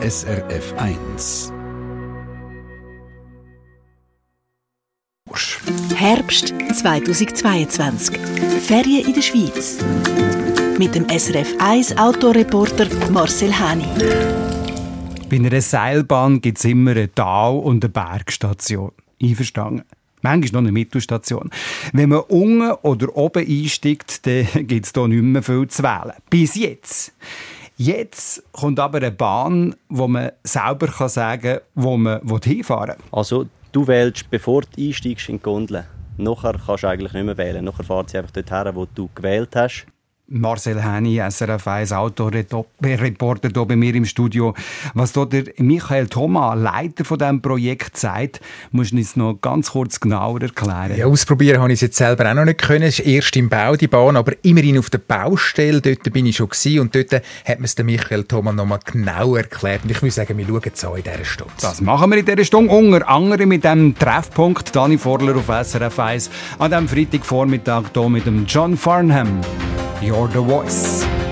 SRF 1. Herbst 2022. Ferien in der Schweiz. Mit dem SRF 1 Autoreporter Marcel Hani. Bei einer Seilbahn gibt es immer eine Tal- und eine Bergstation. Einverstanden? Manchmal noch eine Mittelstation. Wenn man unten oder oben einsteigt, dann gibt es hier nicht mehr viel zu wählen. Bis jetzt. Jetzt kommt aber eine Bahn, wo man selber kann sagen kann, wo man hinfahren will. Also, du wählst, bevor du einsteigst in die Gondel. Nachher kannst du eigentlich nicht mehr wählen. Nachher fährt sie einfach dorthin, wo du gewählt hast. Marcel Henny, SRF 1 Autoreporter hier bei mir im Studio. Was hier der Michael Thoma, Leiter von diesem Projekt, sagt, musst du uns noch ganz kurz genauer erklären. Ja, ausprobieren habe ich es jetzt selber auch noch nicht können. Es ist erst im Bau, die Bahn, aber immerhin auf der Baustelle. Dort bin ich schon gewesen und dort hat mir es der Michael Thoma noch mal genau erklärt. Und ich würde sagen, wir schauen jetzt an in dieser Stunde. Das machen wir in dieser Stunde. Unter anderem mit dem Treffpunkt Dani Vorler auf SRF 1 an diesem Freitagvormittag hier mit dem John Farnham. You're the voice.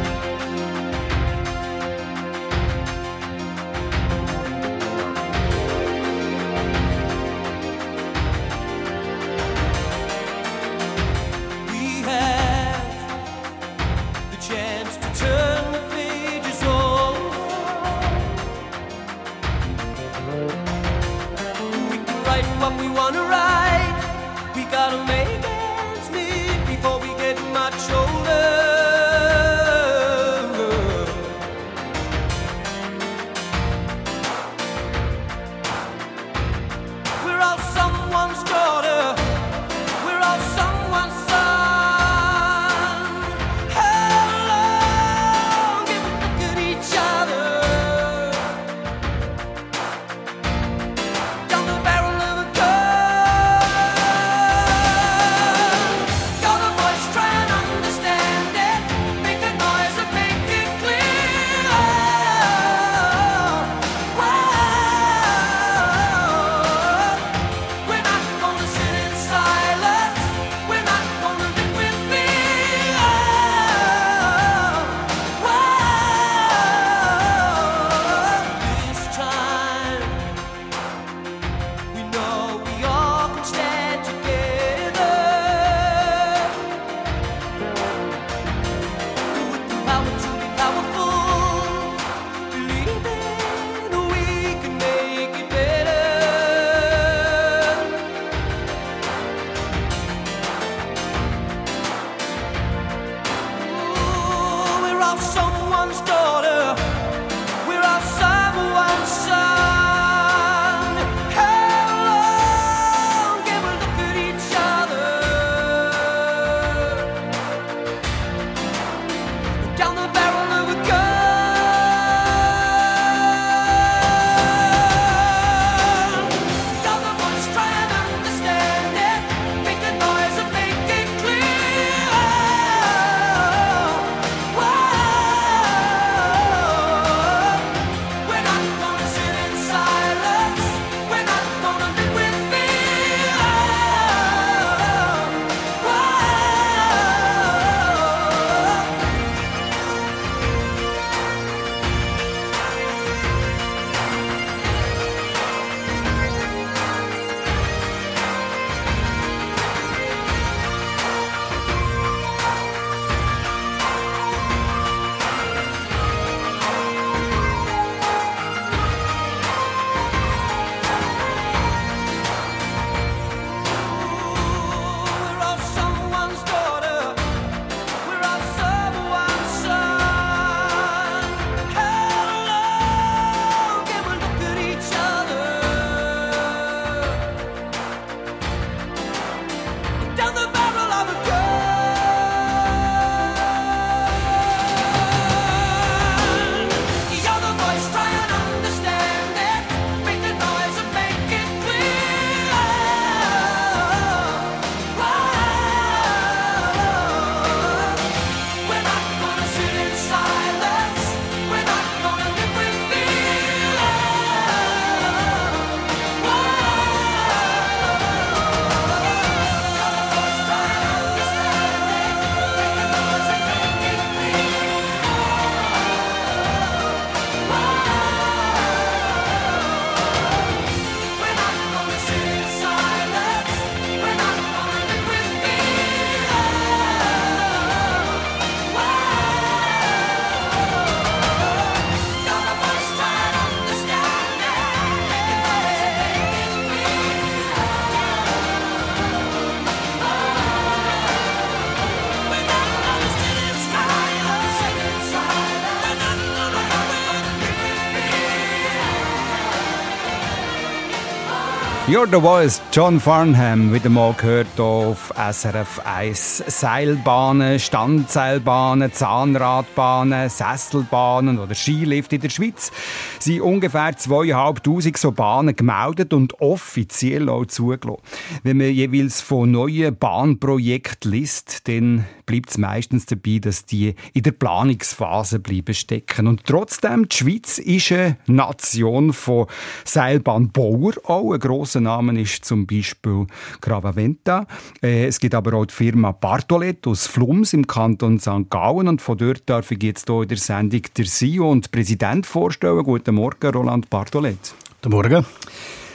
You're the Voice, John Farnham, wieder mal gehört auf SRF 1. Seilbahnen, Standseilbahnen, Zahnradbahnen, Sesselbahnen oder Skilift in der Schweiz sind ungefähr 2'500 so Bahnen gemeldet und offiziell auch zugelassen. Wenn man jeweils von neuen Bahnprojekten liest, dann bleibt es meistens dabei, dass die in der Planungsphase bleiben stecken. Und trotzdem, die Schweiz ist eine Nation von Seilbahnbauern, auch ein grosser Name ist zum Beispiel Gravaventa. Äh, es gibt aber auch die Firma Bartolet aus Flums im Kanton St. Gallen und von dort darf ich jetzt hier in der Sendung der CEO und Präsident vorstellen. Guten Morgen, Roland Bartolet. Guten Morgen.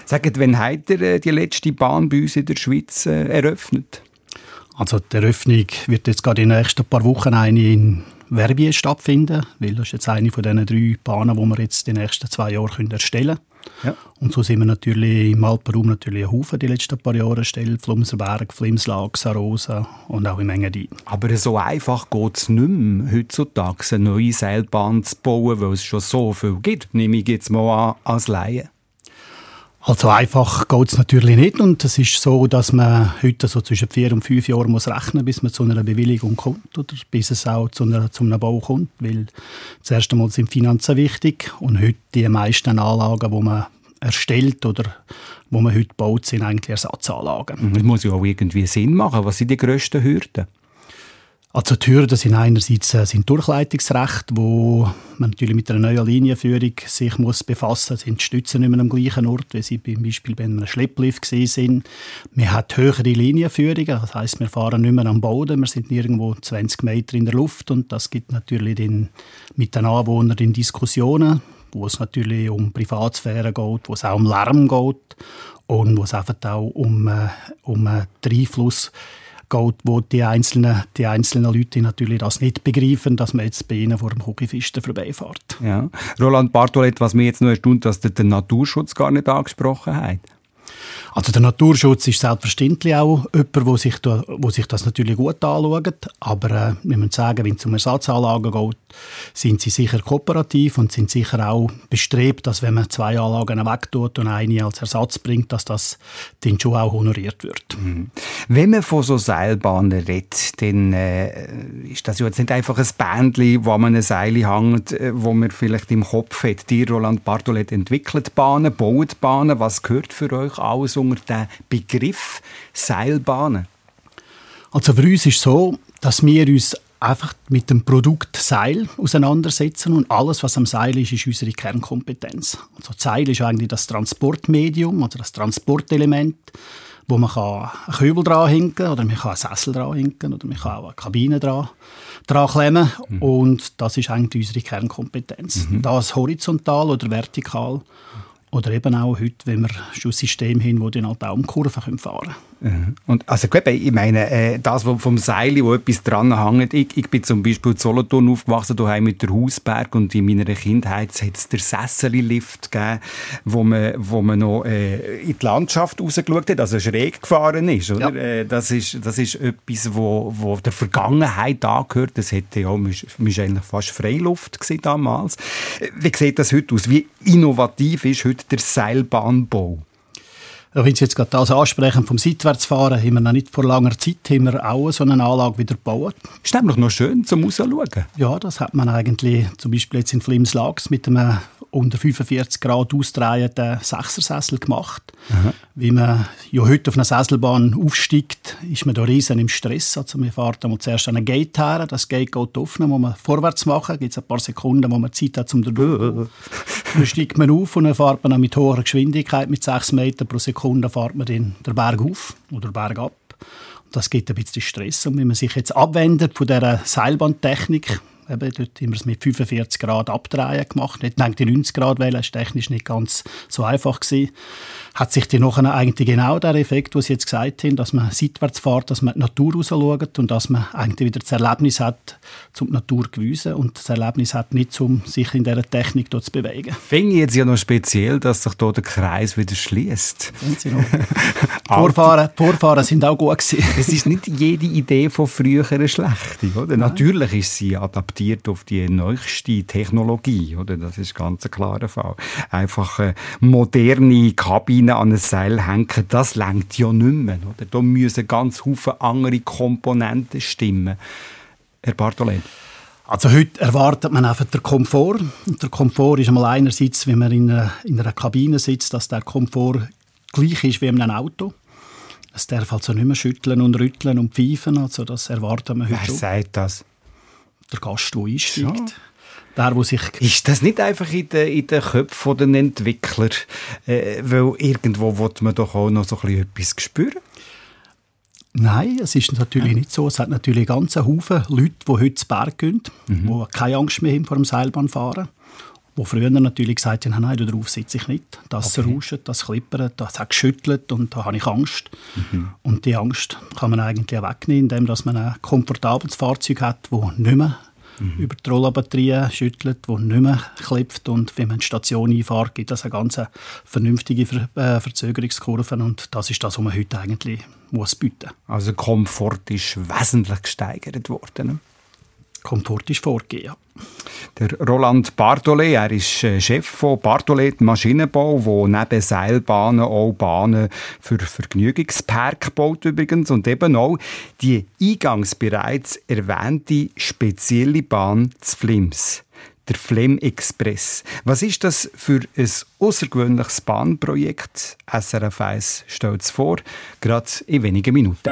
Sagt, wann hat er äh, die letzte Bahn bei uns in der Schweiz äh, eröffnet? Also die Eröffnung wird jetzt gerade in den nächsten paar Wochen eine in Verbier stattfinden, weil das ist jetzt eine von diesen drei Bahnen, die wir jetzt die nächsten zwei Jahre erstellen können. Ja. Und so sind wir natürlich im Alpenraum natürlich ein Haufen die letzten paar Jahre erstellt. Flumserberg, Flimslag, Sarosa und auch im Engadin. Aber so einfach geht es nicht mehr, heutzutage eine neue Seilbahn zu bauen, weil es schon so viel gibt, nehme ich jetzt mal an, als Laie. Also einfach geht es natürlich nicht und es ist so, dass man heute so zwischen vier und fünf Jahren muss rechnen, bis man zu einer Bewilligung kommt oder bis es auch zu, einer, zu einem Bau kommt, weil zuerst einmal sind Finanzen wichtig und heute die meisten Anlagen, die man erstellt oder wo man heute baut, sind eigentlich Ersatzanlagen. Das muss ja auch irgendwie Sinn machen. Was sind die grössten Hürden? Also die Hürden sind einerseits äh, sind Durchleitungsrecht, wo man natürlich mit einer neuen Linienführung sich muss befassen muss. Sind die Stützen nicht mehr am gleichen Ort, wie sie zum Beispiel bei einem Schlepplift sind. Man hat höhere Linienführungen, das heißt, wir fahren nicht mehr am Boden, wir sind irgendwo 20 Meter in der Luft und das gibt natürlich den, mit den Anwohnern in Diskussionen, wo es natürlich um Privatsphäre geht, wo es auch um Lärm geht und wo es einfach auch um, äh, um den Einfluss geht wo die einzelnen, die einzelnen Leute natürlich das nicht begreifen, dass man jetzt bei ihnen vor dem Kugelfisten vorbeifährt. Ja. Roland Bartolet, was mir jetzt nur erstaunt, dass der den Naturschutz gar nicht angesprochen hat. Also der Naturschutz ist selbstverständlich auch jemand, wo sich, wo sich das natürlich gut anschaut. Aber äh, wir müssen sagen, wenn es um Ersatzanlagen geht, sind sie sicher kooperativ und sind sicher auch bestrebt, dass wenn man zwei Anlagen wegtut und eine als Ersatz bringt, dass das dann schon auch honoriert wird. Mhm. Wenn man von so Seilbahnen redet, dann äh, ist das jetzt nicht einfach ein Bändchen, wo man ein Seil hängt, äh, wo man vielleicht im Kopf hat. Die Roland Bartolet entwickelt Bahnen, baut Bahnen. Was gehört für euch alles unter den Begriff Seilbahnen? Also für uns ist es so, dass wir uns einfach mit dem Produkt Seil auseinandersetzen und alles, was am Seil ist, ist unsere Kernkompetenz. Also Seil ist eigentlich das Transportmedium, also das Transportelement, wo man kann einen Köbel dranhängen oder man kann einen Sessel dranhängen oder man kann auch eine Kabine dran, dran klemmen mhm. und das ist eigentlich unsere Kernkompetenz. Mhm. Das horizontal oder vertikal oder eben auch heute, wenn wir schon ein System haben, das dann halt auch um Kurven fahren können. Und also gut, ich meine, äh, das vom Seil, wo etwas dran hängt, ich, ich bin zum Beispiel in Solothurn aufgewachsen, daheim mit der Hausberg und in meiner Kindheit hat es den Sessellift gegeben, wo man, wo man noch äh, in die Landschaft rausgeschaut hat, also schräg gefahren ist. Oder? Ja. Äh, das ist. Das ist etwas, wo, wo der Vergangenheit angehört. Das hätte ja, man ist eigentlich fast Freiluft damals. Wie sieht das heute aus? Wie innovativ ist heute der Seilbahnbau? Wenn Sie jetzt gerade das ansprechen, vom Seitwärtsfahren, haben wir noch nicht vor langer Zeit haben wir auch so eine Anlage wieder gebaut. Ist nämlich noch schön zum Rausschauen. Ja, das hat man eigentlich zum Beispiel jetzt in Flimslags mit einem unter 45 Grad ausdrehenden Sechsersessel gemacht. Aha. Wie man ja heute auf einer Sesselbahn aufsteigt, ist man da riesen im Stress. Also man fährt einmal zuerst an ein Gate her, das Gate geht offen, muss man vorwärts machen, gibt es ein paar Sekunden, wo man Zeit hat, um da Dann steigt man auf und dann fährt man mit hoher Geschwindigkeit, mit 6 Metern pro Sekunde, fährt man den, Berg auf oder Berg ab. Das gibt ein bisschen Stress. Und wenn man sich jetzt abwendet von dieser Seilbahntechnik, Eben, dort haben wir es mit 45 Grad abdrehen gemacht. Nicht die 90 Grad wählen, war technisch nicht ganz so einfach. Gewesen. Hat sich die nachher eigentlich genau der Effekt, was Sie jetzt gesagt haben, dass man seitwärts fährt, dass man die Natur rausschaut und dass man eigentlich wieder das Erlebnis hat, zum Natur gewesen und das Erlebnis hat nicht, um sich in dieser Technik dort zu bewegen. Finde ich jetzt ja noch speziell, dass sich hier der Kreis wieder schließt. Vorfahren, Vorfahren sind auch gut gewesen. Es ist nicht jede Idee von früher eine schlechte, oder? Natürlich ist sie adaptiert auf die neueste Technologie, oder? Das ist ganz ein klarer Fall. Einfach eine moderne Kabine Kabine an ein Seil hängen, das längt ja nicht mehr. Oder? Da müssen ganz viele andere Komponenten stimmen. Herr Bartolet. Also heute erwartet man einfach den Komfort. Und der Komfort ist einmal einerseits, wenn man in einer, in einer Kabine sitzt, dass der Komfort gleich ist wie in einem Auto. Es darf also nicht mehr schütteln und rütteln und pfeifen. Also das erwartet man heute Wer schon. sagt das? Der Gast, der einsteigt. Schon? Der, der sich Ist das nicht einfach in den, in den Köpfen der Entwickler? Äh, weil irgendwo will man doch auch noch so ein bisschen etwas spüren. Nein, es ist natürlich nicht so. Es hat natürlich ganzen Haufen Leute, die heute zu Berg gehen, Mhm. die keine Angst mehr haben vor dem Seilbahnfahren. Die früher natürlich gesagt haben, nein, darauf sitze ich nicht. Das rauscht, das klippert, das hat geschüttelt und da habe ich Angst. Mhm. Und die Angst kann man eigentlich wegnehmen, indem dass man ein komfortables Fahrzeug hat, das nicht mehr Mhm. über die Rolllabatterie schüttelt, das nicht mehr klopft. Und wenn man in die Station einfährt, gibt das eine ganz vernünftige Ver äh, Verzögerungskurve. Und das ist das, was man heute eigentlich muss bieten muss. Also Komfort ist wesentlich gesteigert worden. Komfort ist vorgegeben. Ja. Der Roland Bartolet, er ist äh, Chef von Bartolet Maschinenbau, wo neben Seilbahnen auch Bahnen für Vergnügungspark baut übrigens und eben auch die eingangs bereits erwähnte spezielle Bahn zu Flims. Der Flem Express. Was ist das für ein außergewöhnliches Bahnprojekt? SRF 1 stellt es vor, gerade in wenigen Minuten.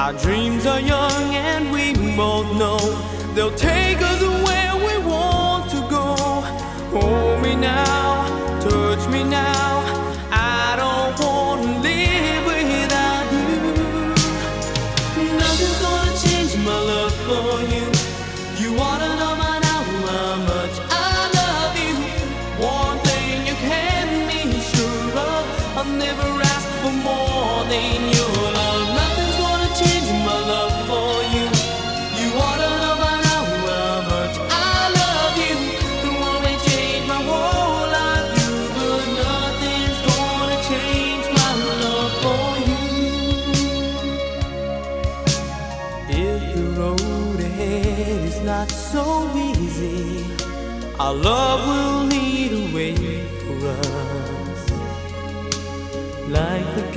Our dreams are young and we both know they'll take us where we want to go. Hold me now, touch me now.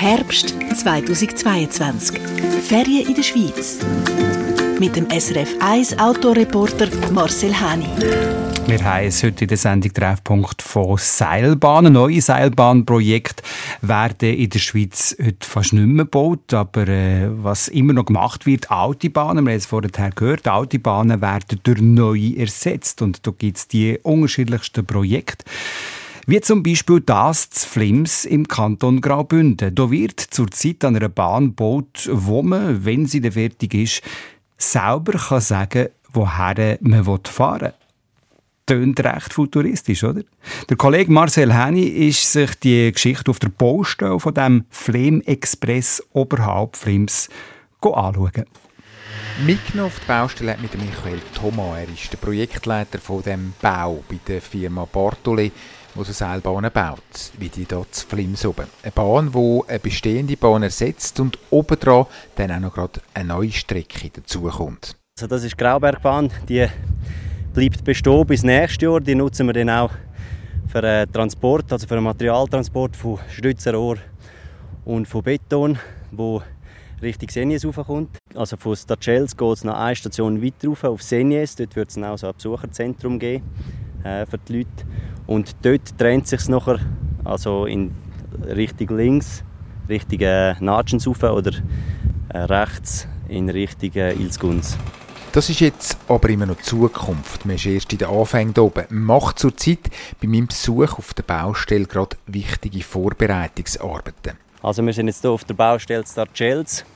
Herbst 2022. Ferien in der Schweiz. Mit dem SRF 1 Autoreporter Marcel Hani. Wir haben heute in der Sendung Treffpunkt von Seilbahnen. Neue Seilbahnprojekte werden in der Schweiz heute fast nicht mehr gebaut. Aber äh, was immer noch gemacht wird, Autobahnen, wir haben es vorher gehört, Autobahnen werden durch neue ersetzt. Und da gibt es die unterschiedlichsten Projekte. Wie zum Beispiel das zu Flims im Kanton Graubünden. Da wird zurzeit an einer Bahn gebaut, wo man, wenn sie dann fertig ist, selber kann sagen woher man fahren will tönt recht futuristisch, oder? Der Kollege Marcel Henny ist sich die Geschichte auf der Baustelle von dem Flem Express oberhalb Flims anschauen. Mitgenommen auf die Baustelle mit Michael Thomas. Er ist der Projektleiter von dem Bau bei der Firma Bartoli, die so Seilbahnen baut, wie die hier zu Flims oben. Eine Bahn, die eine bestehende Bahn ersetzt und obendran dann auch noch gerade eine neue Strecke dazukommt. Also das ist die Graubergbahn, die bleibt bestehen bis nächstes Jahr. Die nutzen wir dann auch für den Transport, also für den Materialtransport von Stützerrohr und von Beton, wo Richtung Senjes raufkommt. Also von Stachels geht es noch eine Station weiter rauf, auf Senjes. Dort wird es auch so ein Besucherzentrum geben äh, für die Leute. Und dort trennt sich nachher also in Richtung links, Richtung äh, oder äh, rechts in Richtung äh, Ilsgunz. Das ist jetzt aber immer noch Zukunft. Man ist erst in den Anfängen hier oben. Man macht zurzeit bei meinem Besuch auf der Baustelle gerade wichtige Vorbereitungsarbeiten. Also wir sind jetzt hier auf der Baustelle Starchels.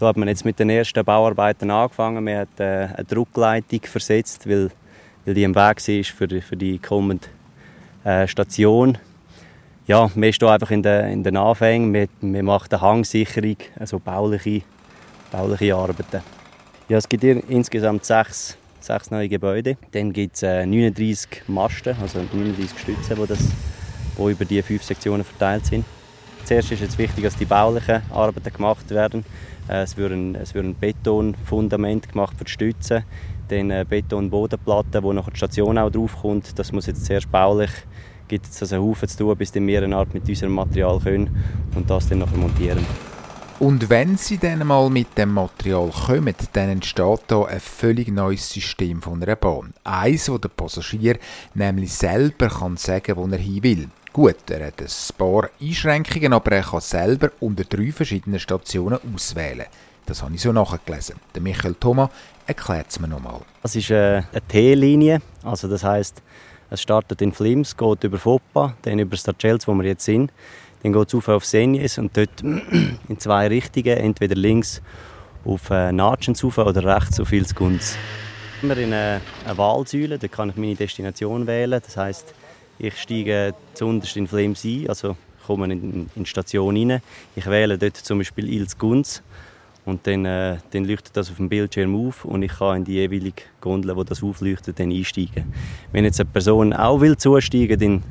Da hat man jetzt mit den ersten Bauarbeiten angefangen. Man hat äh, eine Druckleitung versetzt, weil, weil die im Weg war für, für die kommende äh, Station. Ja, ist hier einfach in den, in den Anfängen. Man, man macht eine Hangsicherung, also bauliche, bauliche Arbeiten. Ja, es gibt hier insgesamt sechs, sechs neue Gebäude. Dann gibt es äh, 39 Masten, also 39 Stützen, die, das, die über die fünf Sektionen verteilt sind. Zuerst ist es wichtig, dass die baulichen Arbeiten gemacht werden. Äh, es, wird ein, es wird ein Betonfundament gemacht für die Stützen, dann eine Betonbodenplatte, wo noch die Station auch draufkommt. Das muss jetzt zuerst baulich gibt es also einen Haufen zu tun, bis wir eine Art mit unserem Material können und das dann noch montieren. Und wenn sie dann mal mit dem Material kommen, dann entsteht da ein völlig neues System von einer Bahn. Eins, wo der Passagier nämlich selber kann sagen, wo er hin will. Gut, er hat ein paar Einschränkungen, aber er kann selber unter drei verschiedenen Stationen auswählen. Das habe ich so nachgelesen. Der Michael Thomas erklärt es mir nochmal. Das ist äh, eine T-Linie, also das heißt, es startet in Flims, geht über Foppa, dann über Starchels, wo wir jetzt sind dann geht es auf auf Senjes und dort in zwei Richtungen, entweder links auf äh, Natschens oder rechts auf Ilsgunz. Immer in eine, eine Wahlsäule, da kann ich meine Destination wählen. Das heißt, ich steige zuunterst in Flames ein, also komme in, in die Station rein. Ich wähle dort zum Beispiel Ilsgunz und dann, äh, dann leuchtet das auf dem Bildschirm auf und ich kann in die jeweilige Gondel, wo das aufleuchtet, dann einsteigen. Wenn jetzt eine Person auch will zusteigen, dann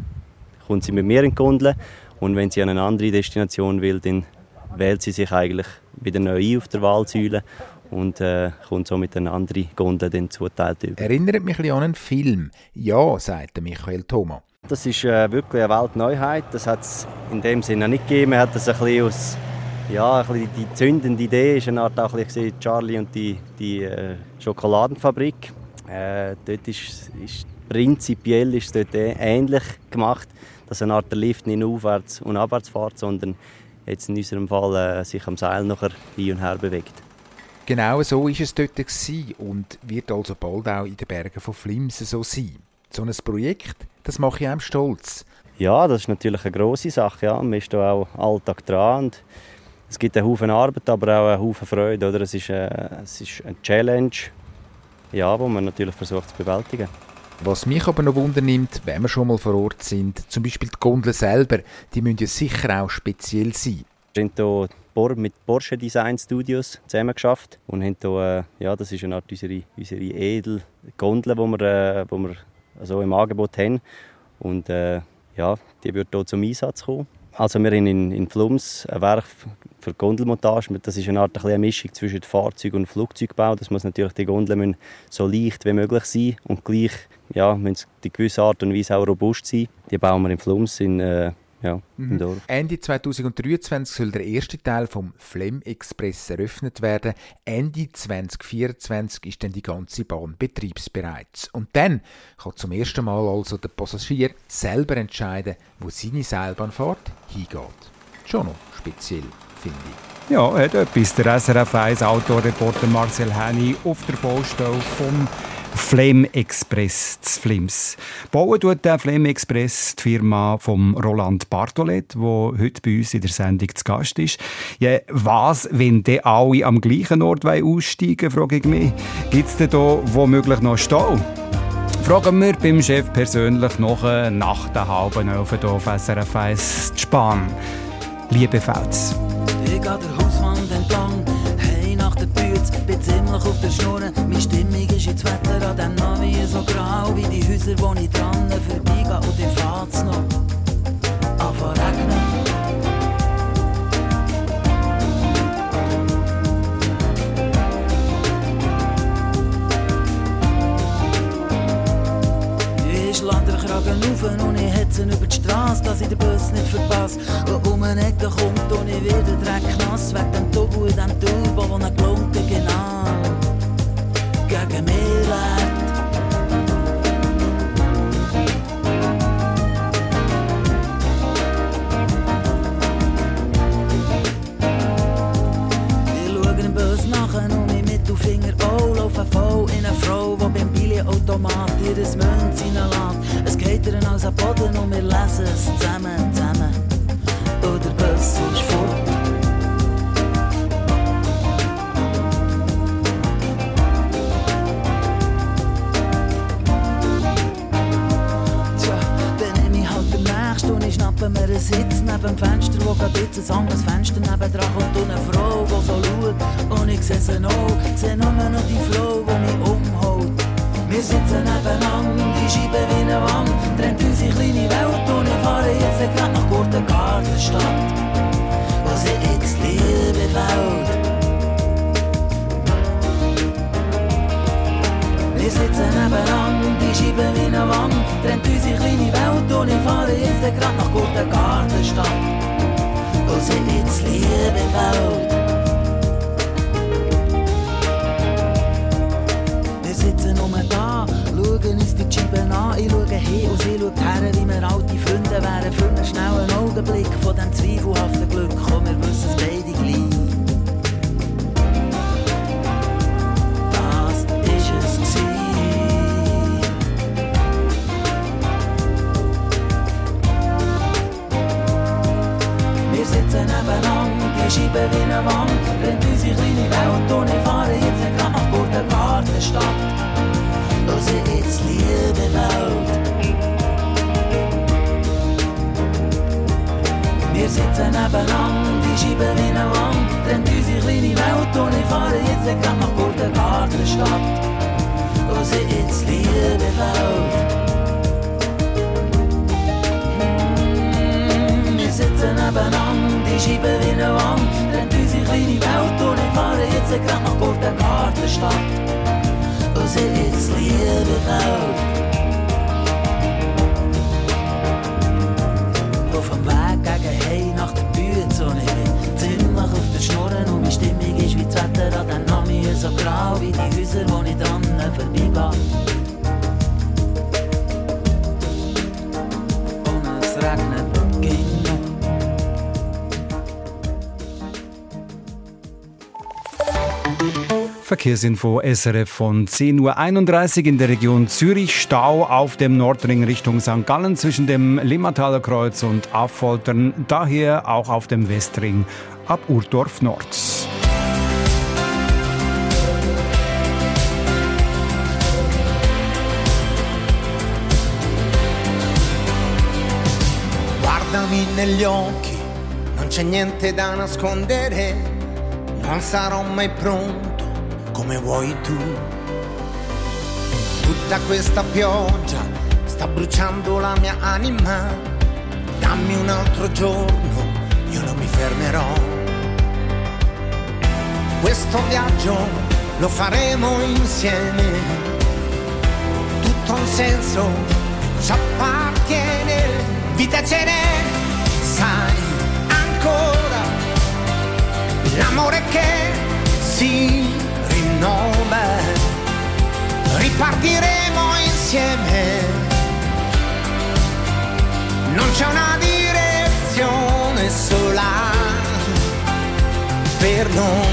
kommt sie mit mir in die Gondel und wenn sie an eine andere Destination will, dann wählt sie sich eigentlich wieder neu ein auf der Wahlsäule und äh, kommt so mit einer anderen Gondel dann zuteilt über. Erinnert mich ein an einen Film. Ja, sagt Michael Thomas. Das ist äh, wirklich eine Weltneuheit. Das hat es in dem Sinne nicht gegeben. Man hat das ein bisschen aus ja, bisschen die zündende Idee ist eine Art auch ein Charlie und die, die äh, Schokoladenfabrik. Äh, dort ist, ist prinzipiell ist dort ähnlich gemacht dass eine Art der Lift nicht aufwärts und abwärts fährt, sondern jetzt in unserem Fall äh, sich am Seil nachher hin und her bewegt. Genau so war es dort und wird also bald auch in den Bergen von Flimsen so sein. So ein Projekt, das mache ich einem stolz. Ja, das ist natürlich eine grosse Sache. Ja. Man ist da auch Alltag dran. Und es gibt einen Haufen Arbeit, aber auch einen Haufen Freude. Oder? Es, ist eine, äh, es ist eine Challenge, ja, die man natürlich versucht zu bewältigen. Was mich aber noch wundernimmt, wenn wir schon mal vor Ort sind, zum Beispiel die Gondeln selber, die müssen ja sicher auch speziell sein. Wir haben hier mit Porsche Design Studios zusammen geschafft und haben hier, äh, ja, das ist eine Art unsere, unsere edel Gondel, die wir, äh, die wir also im Angebot haben. Und äh, ja, die wird hier zum Einsatz kommen. Also wir haben in, in Flums ein Werk für Gondelmontage. Das ist eine Art eine Mischung zwischen Fahrzeug und Flugzeugbau. Das muss natürlich die Gondeln so leicht wie möglich sein und gleich ja, müssen die gewisse Art und Weise auch robust sein. Die bauen wir in Flums in, äh, ja, im Dorf. Ende 2023 soll der erste Teil vom Flem Express eröffnet werden. Ende 2024 ist dann die ganze Bahn betriebsbereit. Und dann kann zum ersten Mal also der Passagier selber entscheiden, wo seine Seilbahnfahrt hingeht. Schon noch speziell, finde ich. Ja, hat etwas. Der SRF 1 Autoreporter Marcel Henny auf der Baustelle vom Flame Express zu Flims. Bauen tut der Flame Express die Firma von Roland Bartolet, wo heute bei uns in der Sendung zu Gast ist. Ja, was, wenn die alle am gleichen Ort aussteigen frage ich mich. Gibt es denn da womöglich noch Stau? Fragen wir beim Chef persönlich noch nach der halben Elf hier auf SRF 1 zu Spahn. Liebe Fels. Ich gehe der Hauswand entlang, hey nach der Bütz, bin ziemlich auf der Schnur. Meine Stimmung ist jetzt Wetter an dem Navi so grau wie die Häuser, wo ich dran vorbeigehe und ich fahrt's noch. Anfang regnen. Ich lande den Kragen auf und ich hetze über die Straße, dass ich den Bus nicht verpasse. Und um eine Ecke kommt und ich werde Dreck nass, wegen dem Turbo in dem Turbo, wo ein Glunken genau gegen und mein Mittelfinger auch laufe voll in eine Frau, die beim Billigautomat ihr Münz reinlässt. Es geht ihr als am Boden und wir lesen es zusammen, zusammen. Und der Bus ist fort. Schnappe mir einen Sitz neben dem Fenster, wo grad jetzt ein anderes Fenster nebendran kommt und eine Frau, die so schaut. Und ich sehe sie noch, sehe nur noch die Frau, die mich umhaut. Wir sitzen nebeneinander, die Scheibe wie eine Wand, trennt unsere kleine Welt und ich fahre jetzt grad nach Gurtengartenstadt, wo sie jetzt Liebe fällt. Wir sitzen nebeneinander, die Scheibe wie eine Wand, trennt unsere kleine Welt und ich fahre jetzt grad nach Gurtengartenstadt, wo sie jetzt Liebe fällt. Wir sitzen nur da, schauen uns die Scheiben an. Ich schaue hin und sie schaut her, wie wir alte Freunde wären. Für einen schnellen Augenblick von dem zweifelhaften Glück. Komm, wir wissen es beide gleich. Scheibe wie eine Wand, rennt unsere kleine Welt und ich fahre jetzt grad nach Gurtengartenstadt, wo sie jetzt Liebe fällt. Wir sitzen nebeneinander, die Scheibe wie eine Wand, rennt unsere kleine Welt und ich fahre jetzt grad nach Gurtengartenstadt, wo sie jetzt Liebe fällt. Sitzen nebeneinander, die Scheibe wie eine Wand, trennt unsere kleine Welt und ich fahre jetzt grad nach Gurtengartenstadt, wo sie jetzt Liebe fällt. Auf dem Weg gegen Hey nach der und ich bin ziemlich auf der Schnurren und meine Stimmung ist wie das Wetter an dem Nami so grau wie die Häuser, wo ich dran vorbeigehe. Verkehrsinfo SRF von 10.31 Uhr in der Region Zürich. Stau auf dem Nordring Richtung St. Gallen zwischen dem Limmertaler Kreuz und Affoltern. Daher auch auf dem Westring ab Urdorf Nord. Guardami negli occhi, non c'è niente da nascondere, non sarò mai pronto come vuoi tu. Tutta questa pioggia sta bruciando la mia anima, dammi un altro giorno, io non mi fermerò. Questo viaggio lo faremo insieme, tutto un senso, ci appartiene, vita ce n'è sai ancora l'amore che si rinnova, ripartiremo insieme, non c'è una direzione sola per noi,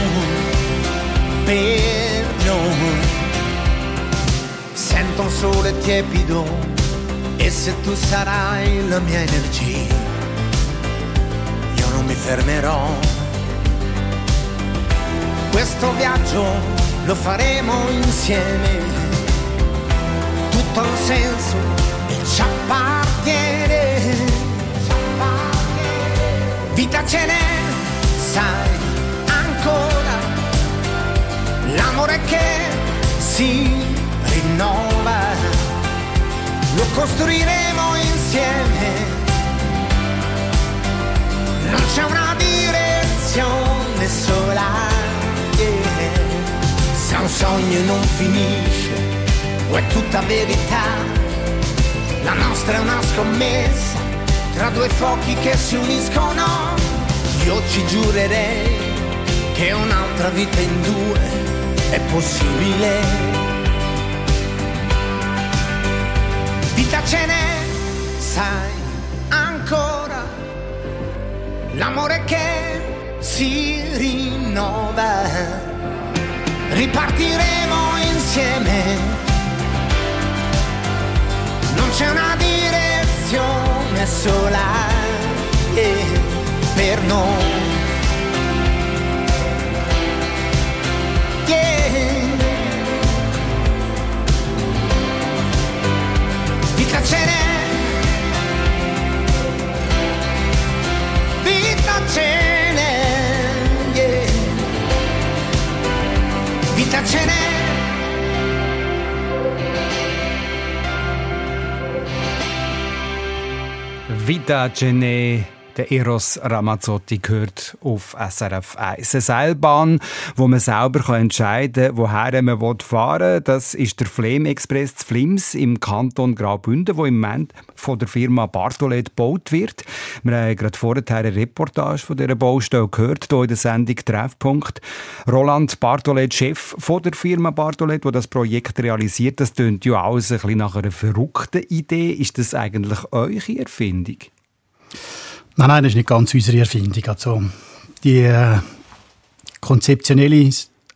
per noi. Sento un sole tiepido e se tu sarai la mia energia, io non mi fermerò. Questo viaggio lo faremo insieme, tutto ha un senso e ci appartiene. Vita ce n'è, sai ancora, l'amore che si rinnova, lo costruiremo insieme. Non c'è una direzione sola, sogno non finisce, o è tutta verità. La nostra è una scommessa tra due fuochi che si uniscono. Io ci giurerei che un'altra vita in due è possibile. Vita ce n'è, sai ancora, l'amore che si rinnova. Ripartiremo insieme. Non c'è una direzione sola yeah, per noi. Yeah. Vita ce vita ce n'è. Vita Gene, der Eros Ramazzotti gehört auf SRF 1. Eine Seilbahn, wo man selber entscheiden kann, woher man fahren will. Das ist der Flem Express zu Flims im Kanton Graubünden, wo im Moment von der Firma Bartolet gebaut wird. Wir haben gerade vorher eine Reportage von dieser Baustelle gehört, hier in der Sendung Treffpunkt. Roland Bartolet, Chef von der Firma Bartolet, wo das Projekt realisiert, das klingt ja alles ein bisschen nach einer verrückten Idee. Ist das eigentlich eure Erfindung? Nein, nein, das ist nicht ganz unsere Erfindung. Also, die äh, konzeptionelle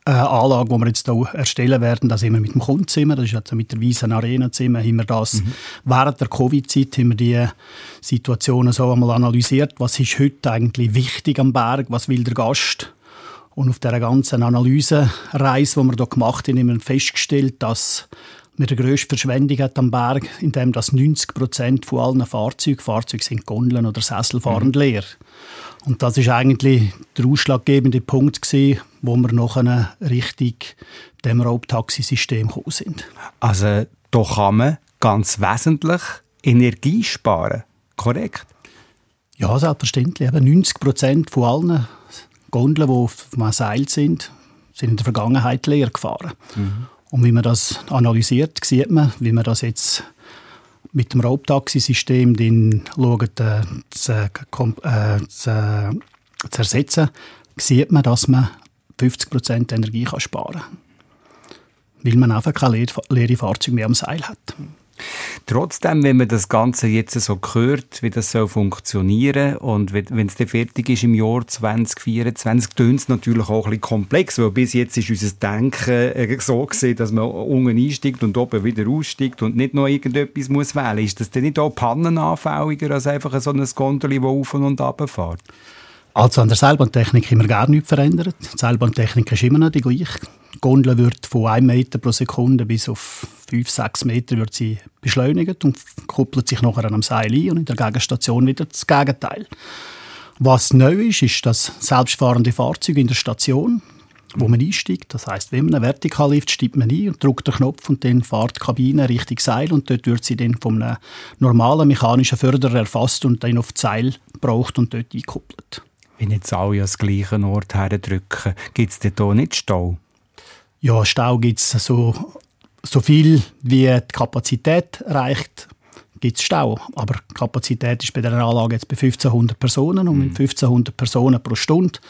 äh, Anlage, die wir jetzt hier erstellen werden, das immer mit dem Kundzimmer, das ist also mit der Wiesen Arena-Zimmer, haben wir das mhm. während der Covid-Zeit haben wir die Situationen so einmal analysiert, was ist heute eigentlich wichtig am Berg, was will der Gast und auf dieser ganzen Analysereise, die wir hier gemacht haben, haben wir festgestellt, dass wir die grösste Verschwendung hat am Berg, indem das 90 Prozent von allen Fahrzeugen, Fahrzeuge sind Gondeln oder Sesselfahrend mhm. leer. Und das ist eigentlich der ausschlaggebende Punkt gewesen, wo wir nachher richtig dem Raubtaxisystem gekommen sind. Also da kann man ganz wesentlich Energie sparen, korrekt? Ja, selbstverständlich. Eben 90 Prozent von allen Gondeln, die auf einem Seil sind, sind in der Vergangenheit leer gefahren. Mhm. Und wie man das analysiert, sieht man, wie man das jetzt mit dem Raubtaxisystem den schaut, äh, zu, äh, zu, zu ersetzen, sieht man, dass man 50% Energie kann sparen kann. Weil man einfach keine leere Fahrzeuge mehr am Seil hat. Trotzdem, wenn man das Ganze jetzt so hört, wie das soll funktionieren und wenn es dann fertig ist im Jahr 2024, tönt es natürlich auch ein bisschen komplex, weil bis jetzt ist unser Denken äh, so gesehen, dass man unten einsteigt und oben wieder aussteigt und nicht noch irgendetwas muss wählen. Ist das denn nicht auch pannenanfälliger als einfach so ein Gondel, das auf und ab fährt? Also an der Seilbahntechnik haben wir gar nichts verändert. Die Seilbahntechnik ist immer noch die gleiche. Die Gondel wird von 1 Meter pro Sekunde bis auf 5, 6 Meter wird sie beschleunigt und kuppelt sich nachher an einem Seil ein und in der Gegenstation wieder das Gegenteil. Was neu ist, ist das selbstfahrende Fahrzeug in der Station, wo man einsteigt. Das heißt, wenn man einen Vertikallift steigt man ein und drückt den Knopf und dann fährt die Kabine Richtung Seil und dort wird sie dann von einem normalen mechanischen Förderer erfasst und dann auf das Seil gebraucht und dort eingekuppelt. Wenn jetzt alle an den gleichen Ort herdrücken, gibt es hier nicht Stau? Ja, Stau gibt es so, so viel, wie die Kapazität reicht. gibt es Stau. Aber die Kapazität ist bei dieser Anlage jetzt bei 1500 Personen und wenn 1500 Personen pro Stunde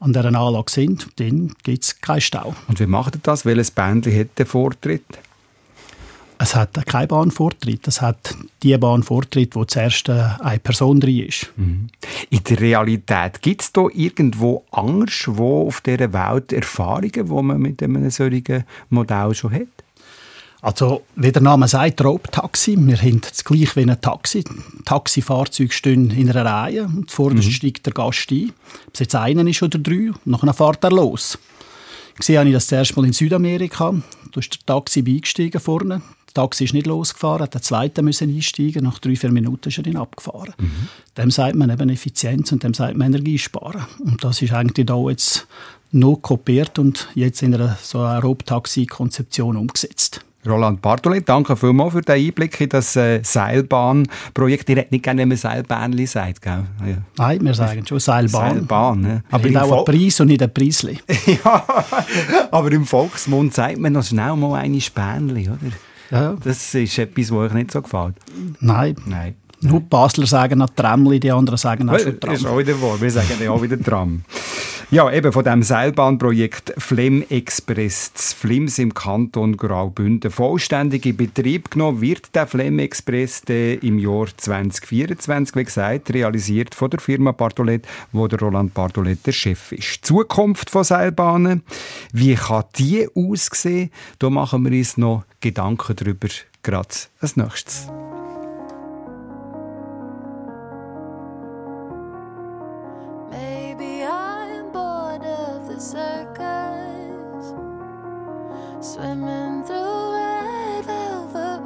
an dieser Anlage sind, dann gibt es keinen Stau. Und wie macht ihr das? Welches Bändchen hat den Vortritt? Es hat keinen Bahnvortritt. Es hat die Bahnvortritt, wo zuerst äh, eine Person drin ist. In der Realität gibt es da irgendwo anderswo auf dieser Welt Erfahrungen, die man mit einem solchen Modell schon hat? Also, wie der Name sagt, Raubtaxi. Wir haben das gleich wie ein Taxi. Taxifahrzeuge stehen in einer Reihe und vorderst steigt der Gast ein. Ob es jetzt einer ist oder drei, nachher fährt er los. Gesehen habe ich das zuerst mal in Südamerika. Da ist der Taxi eingestiegen vorne. Taxi ist nicht losgefahren, hat der zweite müssen einsteigen. Nach drei, vier Minuten ist er dann abgefahren. Dem sagt man eben Effizienz und dem sagt man Energiesparen. Und das ist eigentlich da jetzt noch kopiert und jetzt in einer so einer Raubtaxi-Konzeption umgesetzt. Roland Bartolet, danke vielmals für den Einblick in das äh, Seilbahnprojekt. Ich hätte nicht gerne, wenn man Seilbähnchen sagt. Gell? Ja. Nein, wir sagen schon Seilbahn. Seilbahn, ne? Aber im auch Vol- ein Preis und nicht ein Preisli. ja, aber im Volksmund sagt man noch schnell mal eine Spänli, oder? Ja. Das ist etwas, was euch nicht so gefällt. Nein. Nein. Nur die Basler sagen noch Tramli, die anderen sagen auch schon Das ist Tram. auch wieder wahr. Wir sagen ja auch wieder Tram. Ja, eben von dem Seilbahnprojekt Flem Express zu Flims im Kanton Graubünden vollständig in Betrieb genommen wird der Flem Express im Jahr 2024, wie gesagt, realisiert von der Firma Bartolet, wo der Roland Bartolet der Chef ist. Die Zukunft von Seilbahnen, wie kann die aussehen? Da machen wir uns noch Gedanken darüber, gerade als nächstes. Swimming through red velvet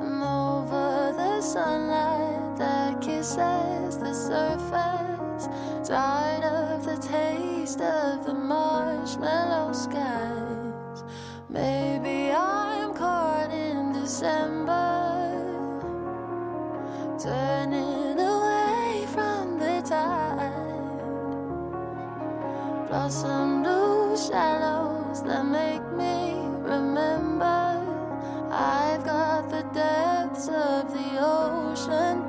and over the sunlight that kisses the surface. Tired of the taste of the marshmallow skies. Maybe I'm caught in December turning away from the tide. Blossom blue shallows that make me remember. I've got the depths of the ocean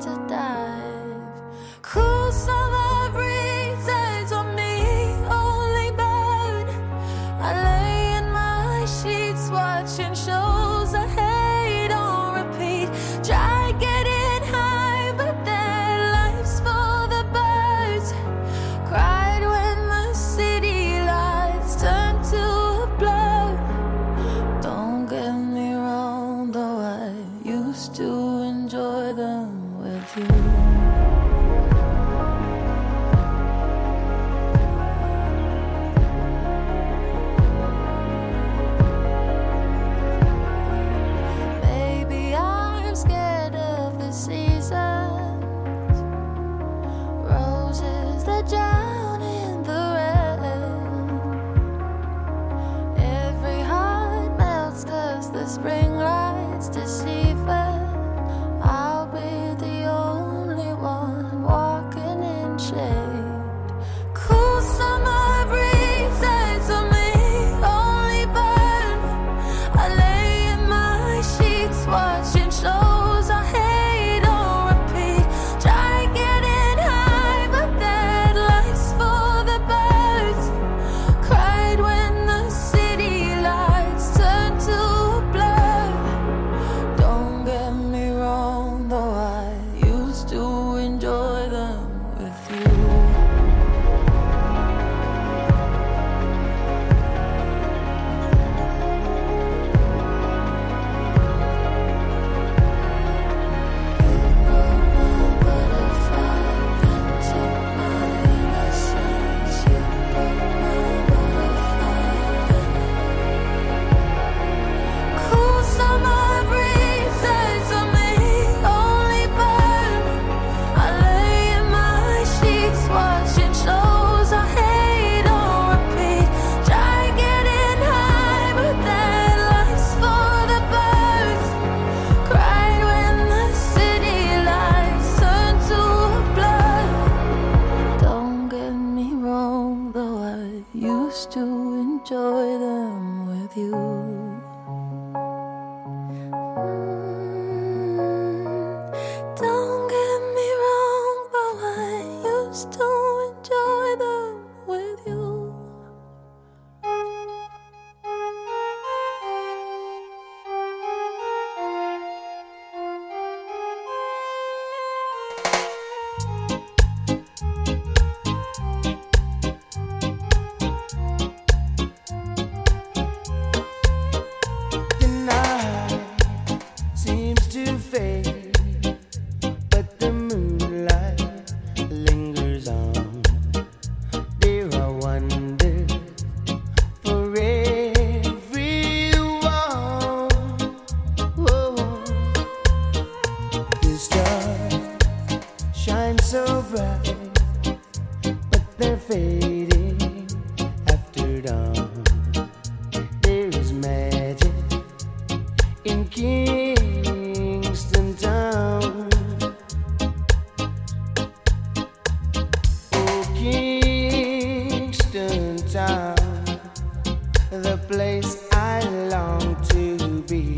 The place I long to be.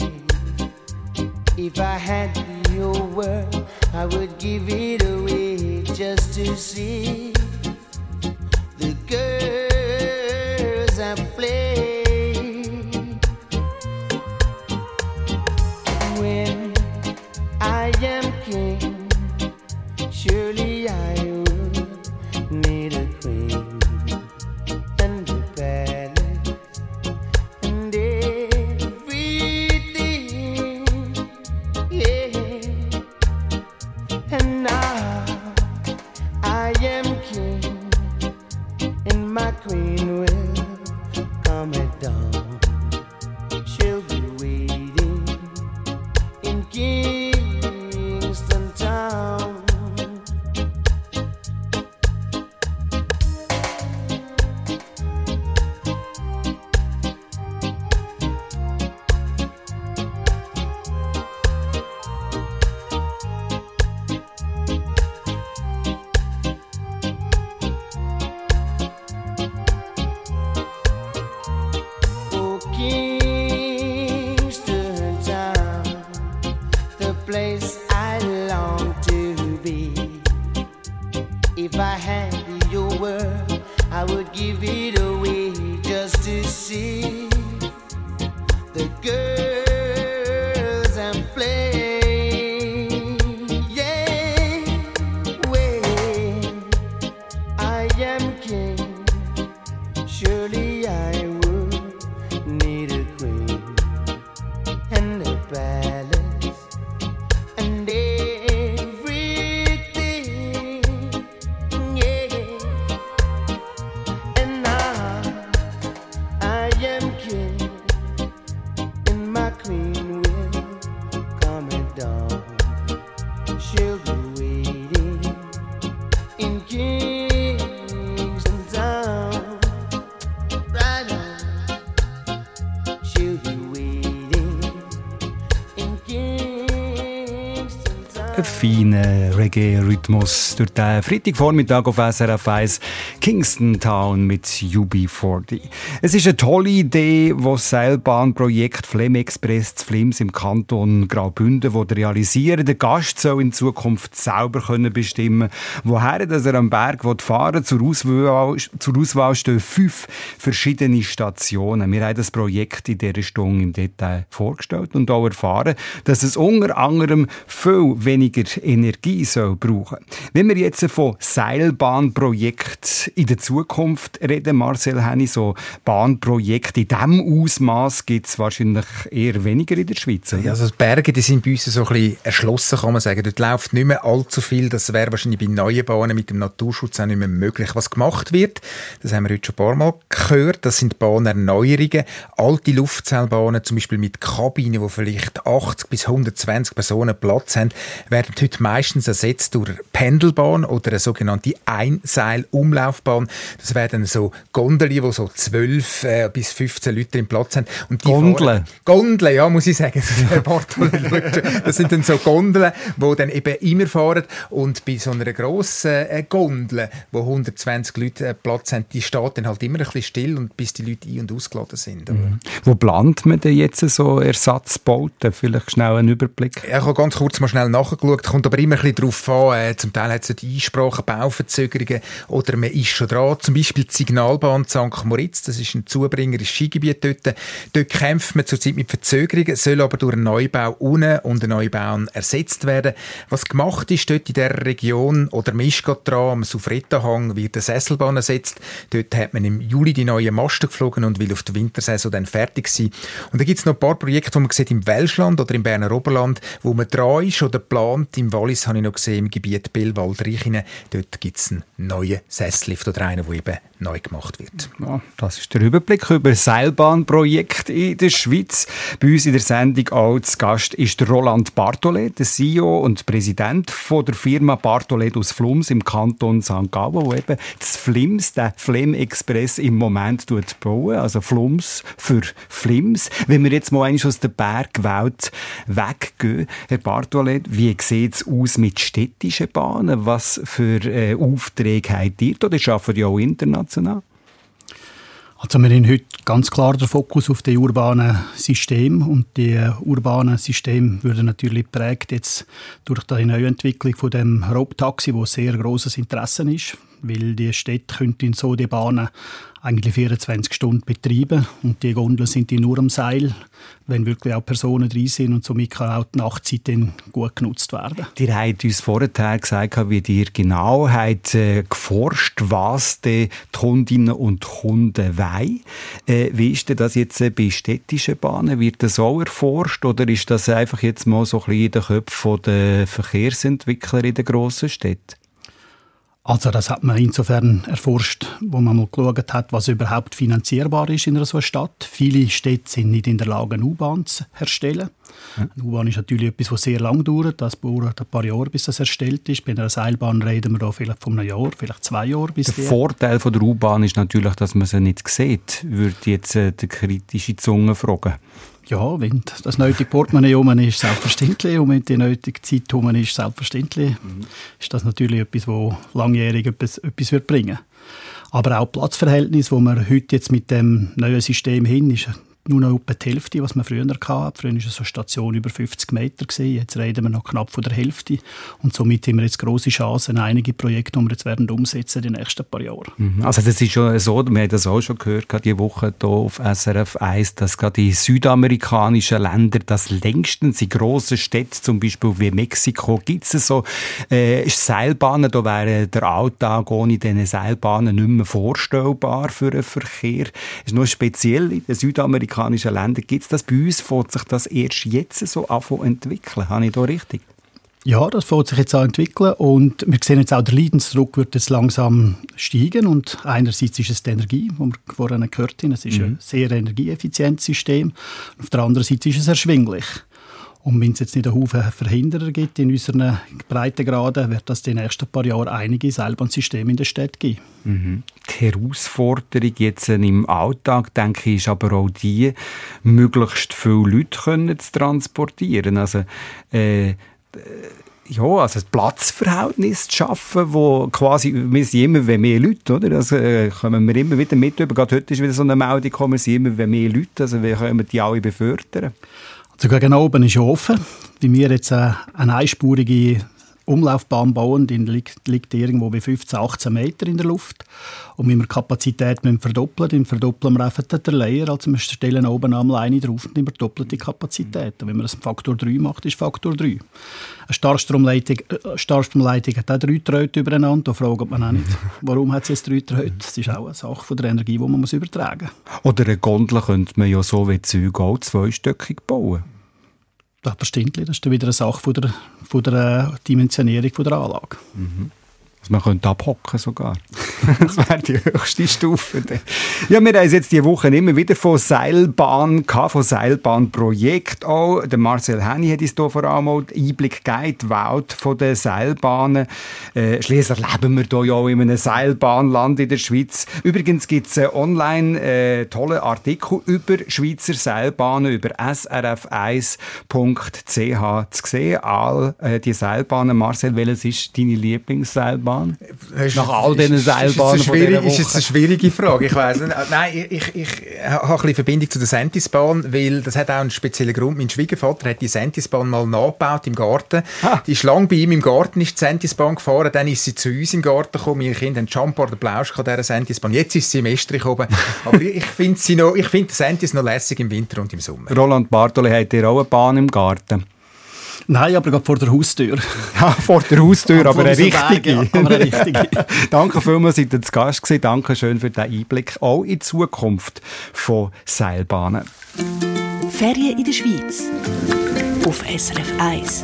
If I had your word, I would give it away just to see Reggae-Rhythmus durch den Freitagvormittag auf SRF 1 Kingston Town mit UB40. Es ist eine tolle Idee, wo das Seilbahnprojekt Flem Express zu Flims im Kanton Graubünden will realisieren. Der Gast soll in Zukunft selber können bestimmen, woher dass er am Berg will fahren Auswahl, zur Auswahl stehen fünf verschiedene Stationen. Wir haben das Projekt in dieser Stunde im Detail vorgestellt und auch erfahren, dass es unter anderem viel weniger Energie soll brauchen. Wenn wir jetzt von Seilbahnprojekt in der Zukunft reden, Marcel Henny, so Bahnprojekte in diesem Ausmaß gibt es wahrscheinlich eher weniger in der Schweiz. oder? Ja, also die Berge die sind bei uns so ein bisschen erschlossen, kann man sagen. Dort läuft nicht mehr allzu viel. Das wäre wahrscheinlich bei neuen Bahnen mit dem Naturschutz auch nicht mehr möglich. Was gemacht wird, das haben wir heute schon ein paar Mal gehört, das sind Bahnerneuerungen. Alte Luftseilbahnen, zum Beispiel mit Kabinen, wo vielleicht 80 bis 120 Personen Platz haben, werden heute meistens ersetzt durch Pendelbahn oder eine sogenannte Einseilumlaufbahn. Das werden so Gondeli, wo so 12 äh, bis 15 Leute im Platz haben. Und die Gondeln? Gondeln, ja, muss ich sagen. Das sind dann so Gondeln, die dann eben immer fahren. Und bei so einer grossen äh, Gondel, wo 120 Leute äh, Platz haben, die steht dann halt immer ein bisschen still, und bis die Leute ein- und ausgeladen sind. oder? Wo plant man denn jetzt so Ersatzbauten? Vielleicht schnell einen Überblick. Ja, Ich habe ganz kurz mal schnell nachgeschaut, kommt aber immer ein bisschen darauf an. Äh, zum Teil hat es die Einsprachen, Bauverzögerungen oder man ist schon dran. Zum Beispiel die Signalbahn St. Moritz, das ist ein Zubringer ins Skigebiet dort. Dort kämpft man zurzeit mit Verzögerungen, soll aber durch einen Neubau unten und einen Neubau ersetzt werden. Was gemacht ist dort in dieser Region, oder man ist gerade dran, am Sufretta-Hang wird eine Sesselbahn ersetzt. Dort hat man im Juli die neuen Masten geflogen und will auf der Wintersaison dann fertig sein. Und da gibt es noch ein paar Projekte, die man sieht im Welschland oder im Berner Oberland, wo man dran ist oder plant, im Wallis habe ich noch gesehen, im Gebiet Bellwald-Reichinen, dort gibt es einen neuen Sesslift oder einen, der eben neu gemacht wird. Ja, das ist der Überblick über das Seilbahnprojekt in der Schweiz. Bei uns in der Sendung als Gast ist Roland Bartolet, der CEO und Präsident von der Firma Bartolet aus Flums im Kanton St. Gallen, wo eben das Flims, der Flem Express im Moment bauen, also Flums für Flims. Wenn wir jetzt mal eigentlich aus der Bergwelt weggehen, Herr Bartolet, wie sieht es aus mit städtischen Bahnen? Was für äh, Aufträge habt ihr? Oder schaffen die auch international? Also wir haben heute ganz klar den Fokus auf die urbanen Systeme und die urbanen Systeme würden natürlich geprägt jetzt durch die Neuentwicklung von dem Robtaxi, wo sehr großes Interesse ist, weil die Städte könnten so die Bahnen eigentlich 24 Stunden betreiben und die Gondeln sind nur am Seil, wenn wirklich auch Personen drin sind und somit kann auch die Nachtzeit dann gut genutzt werden. Ihr habt uns vorher gesagt, wie ihr genau habt, äh, geforscht, was die Kundinnen und Kunden wollen. Äh, wie ist denn das jetzt äh, bei städtischen Bahnen? Wird das auch erforscht oder ist das einfach jetzt mal so ein bisschen in den Köpfen der Verkehrsentwickler in den grossen Städten? Also das hat man insofern erforscht, wo man mal geschaut hat, was überhaupt finanzierbar ist in einer so Stadt. Viele Städte sind nicht in der Lage, eine U-Bahn zu erstellen. Ja. Eine U-Bahn ist natürlich etwas, was sehr lang dauert. Das dauert ein paar Jahre, bis das erstellt ist. Bei einer Seilbahn reden wir da vielleicht von einem Jahr, vielleicht zwei Jahren. Bis der die. Vorteil von der U-Bahn ist natürlich, dass man sie nicht sieht, würde jetzt äh, die kritische Zunge fragen. Ja, wenn das nötige Portemonnaie rum ist, selbstverständlich. Und wenn die nötige Zeit rum ist, selbstverständlich. Mhm. Ist das natürlich etwas, das langjährig etwas, etwas wird bringen Aber auch Platzverhältnis, wo man heute jetzt mit dem neuen System hin ist, nur noch etwa die Hälfte, was man früher hatte. Früher war eine Station über 50 Meter. Jetzt reden wir noch knapp von der Hälfte. Und somit haben wir jetzt große Chancen, einige Projekte, die wir jetzt werden umsetzen in den nächsten paar Jahren. Mhm. Also das ist schon so, wir haben das auch schon gehört, gerade die Woche hier auf SRF 1, dass gerade die südamerikanischen Länder das längstens in grossen Städten, zum Beispiel wie Mexiko, gibt es so äh, Seilbahnen, da wäre der Alltag ohne diese Seilbahnen nicht mehr vorstellbar für den Verkehr. Das ist nur speziell in den südamerikanischen afrikanischen Ländern. Gibt es das bei uns? Fängt sich das erst jetzt so an zu entwickeln? Habe ich da richtig? Ja, das fängt sich jetzt an entwickeln und wir sehen jetzt auch, der Leidensdruck wird jetzt langsam steigen und einerseits ist es die Energie, wo wir vorhin gehört haben, es ist mhm. ein sehr energieeffizientes System, auf der anderen Seite ist es erschwinglich. Und wenn es jetzt nicht einen Haufen Verhinderer gibt in unseren Breitengraden, wird das die nächsten paar Jahre einige Seilbahnsysteme in der Stadt geben. Mhm. Die Herausforderung jetzt im Alltag, denke ich, ist aber auch die, möglichst viele Leute können zu transportieren. Also, äh, ja, also ein Platzverhältnis zu schaffen, wo quasi, wir sind immer mehr Leute, oder? Das äh, kommen wir immer wieder mit. Gerade heute ist wieder so eine Meldung gekommen, wir sind immer mehr Leute, also wie können wir die alle befördern? Sogar genau oben ist offen. Wie wir jetzt eine einspurige Umlaufbahn bauen, die liegt, liegt irgendwo bei 15, 18 Meter in der Luft. Und wenn wir die Kapazität verdoppeln, dann verdoppeln wir einfach den Layer. Also wir stellen oben am Leine drauf und wir doppeln die Kapazität. Und wenn man das Faktor 3 macht, ist Faktor 3. Eine Starkstromleitung, äh, Starkstromleitung hat auch drei Drähte übereinander. Da fragt man auch nicht, warum hat sie jetzt drei Drähte? Das ist auch eine Sache von der Energie, die man muss übertragen muss. Oder eine Gondel könnte man ja so wie Züge auch zweistöckig bauen. Selbstverständlich, das ist wieder eine Sache von der, von der Dimensionierung von der Anlage. Mhm. Also man könnte abhocken sogar. das wäre die höchste Stufe. Ja, wir haben jetzt diese Woche immer wieder von Seilbahn gehabt, von Seilbahnprojekt auch. Der Marcel Henny hat uns hier vor allem auch Einblick gegeben, die Welt von den Seilbahnen. Äh, Schließlich leben wir hier ja auch in einem Seilbahnland in der Schweiz. Übrigens gibt es online äh, tolle Artikel über Schweizer Seilbahnen, über srf1.ch zu sehen. All äh, die Seilbahnen. Marcel, welches ist deine Lieblingsseilbahn? Seilbahn? Nach all diesen Seilbahnen ist, ist, ist, ist eine schwierige Frage. Ich weiß nicht. Nein, ich, ich, ich habe ein bisschen Verbindung zu der Sentisbahn, weil das hat auch einen speziellen Grund. Mein Schwiegervater hat die Sentisbahn mal nachgebaut im Garten. Ah. Die ist lang bei ihm im Garten ist die Sentisbahn gefahren, dann ist sie zu uns im Garten gekommen. Meine Kinder haben Jumper oder Blausch an dieser Sentisbahn. Jetzt ist sie im Estrich oben. Aber ich finde ich finde Sentis noch lässig im Winter und im Sommer. Roland Bartoli, hat ihr auch eine Bahn im Garten? Nein, aber gerade vor der Haustür. Ja, vor der Haustür, aber, eine richtige. Berg, aber eine richtige. Danke vielmals, seid ihr zu Gast gewesen. Danke schön für den Einblick auch in die Zukunft von Seilbahnen. Ferien in der Schweiz auf SRF 1.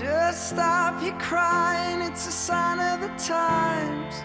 Just stop your crying, it's a sign of the times.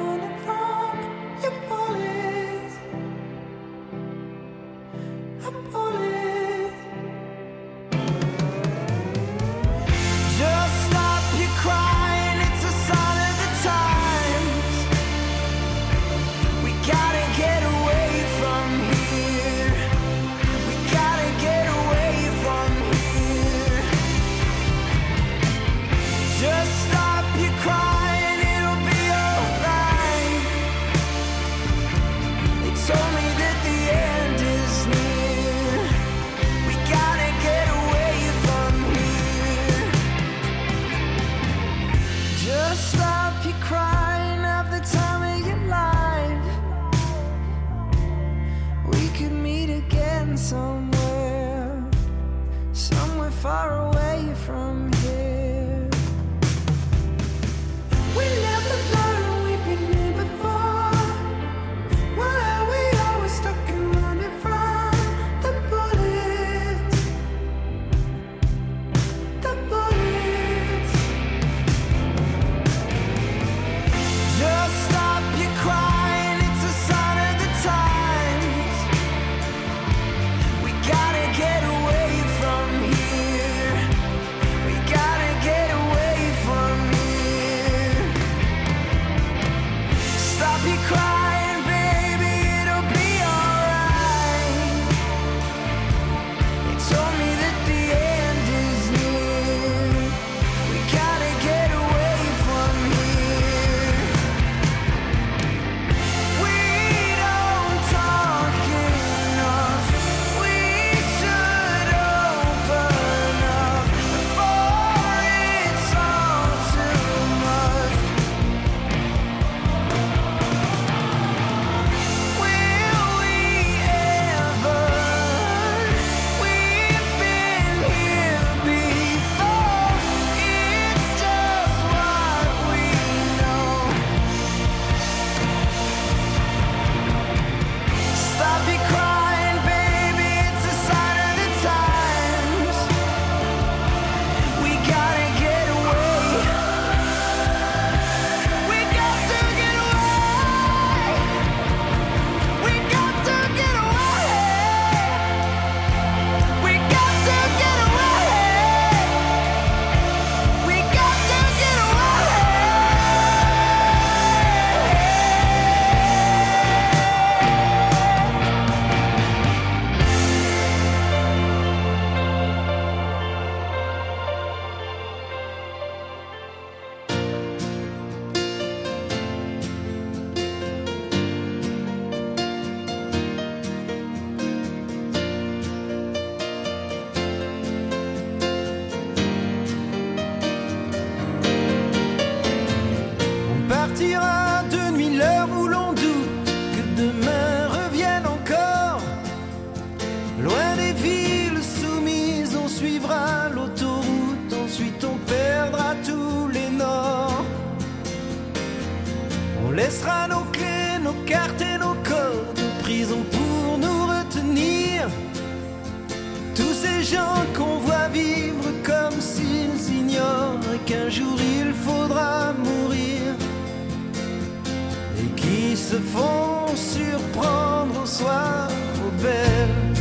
se font surprendre au soir, aux belles,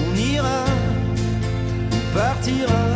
on ira, on partira.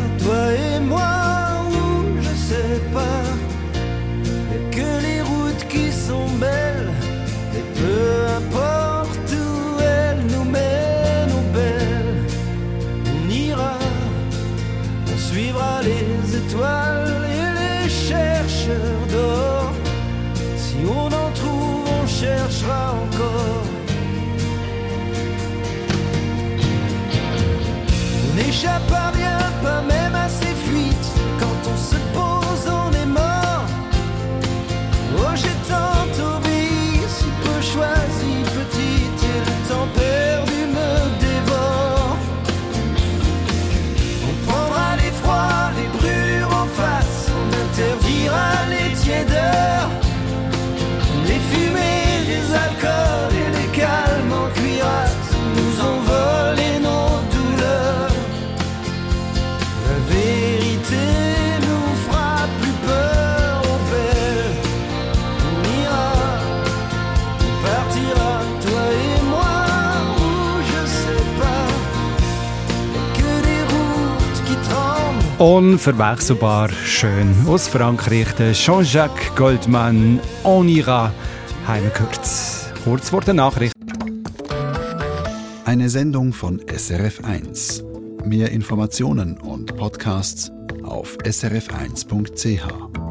Unverwechselbar schön aus Frankreich, der Jean-Jacques Goldman, On ira, heimgehört. Kurz vor der Nachricht. Eine Sendung von SRF1. Mehr Informationen und Podcasts auf srf1.ch.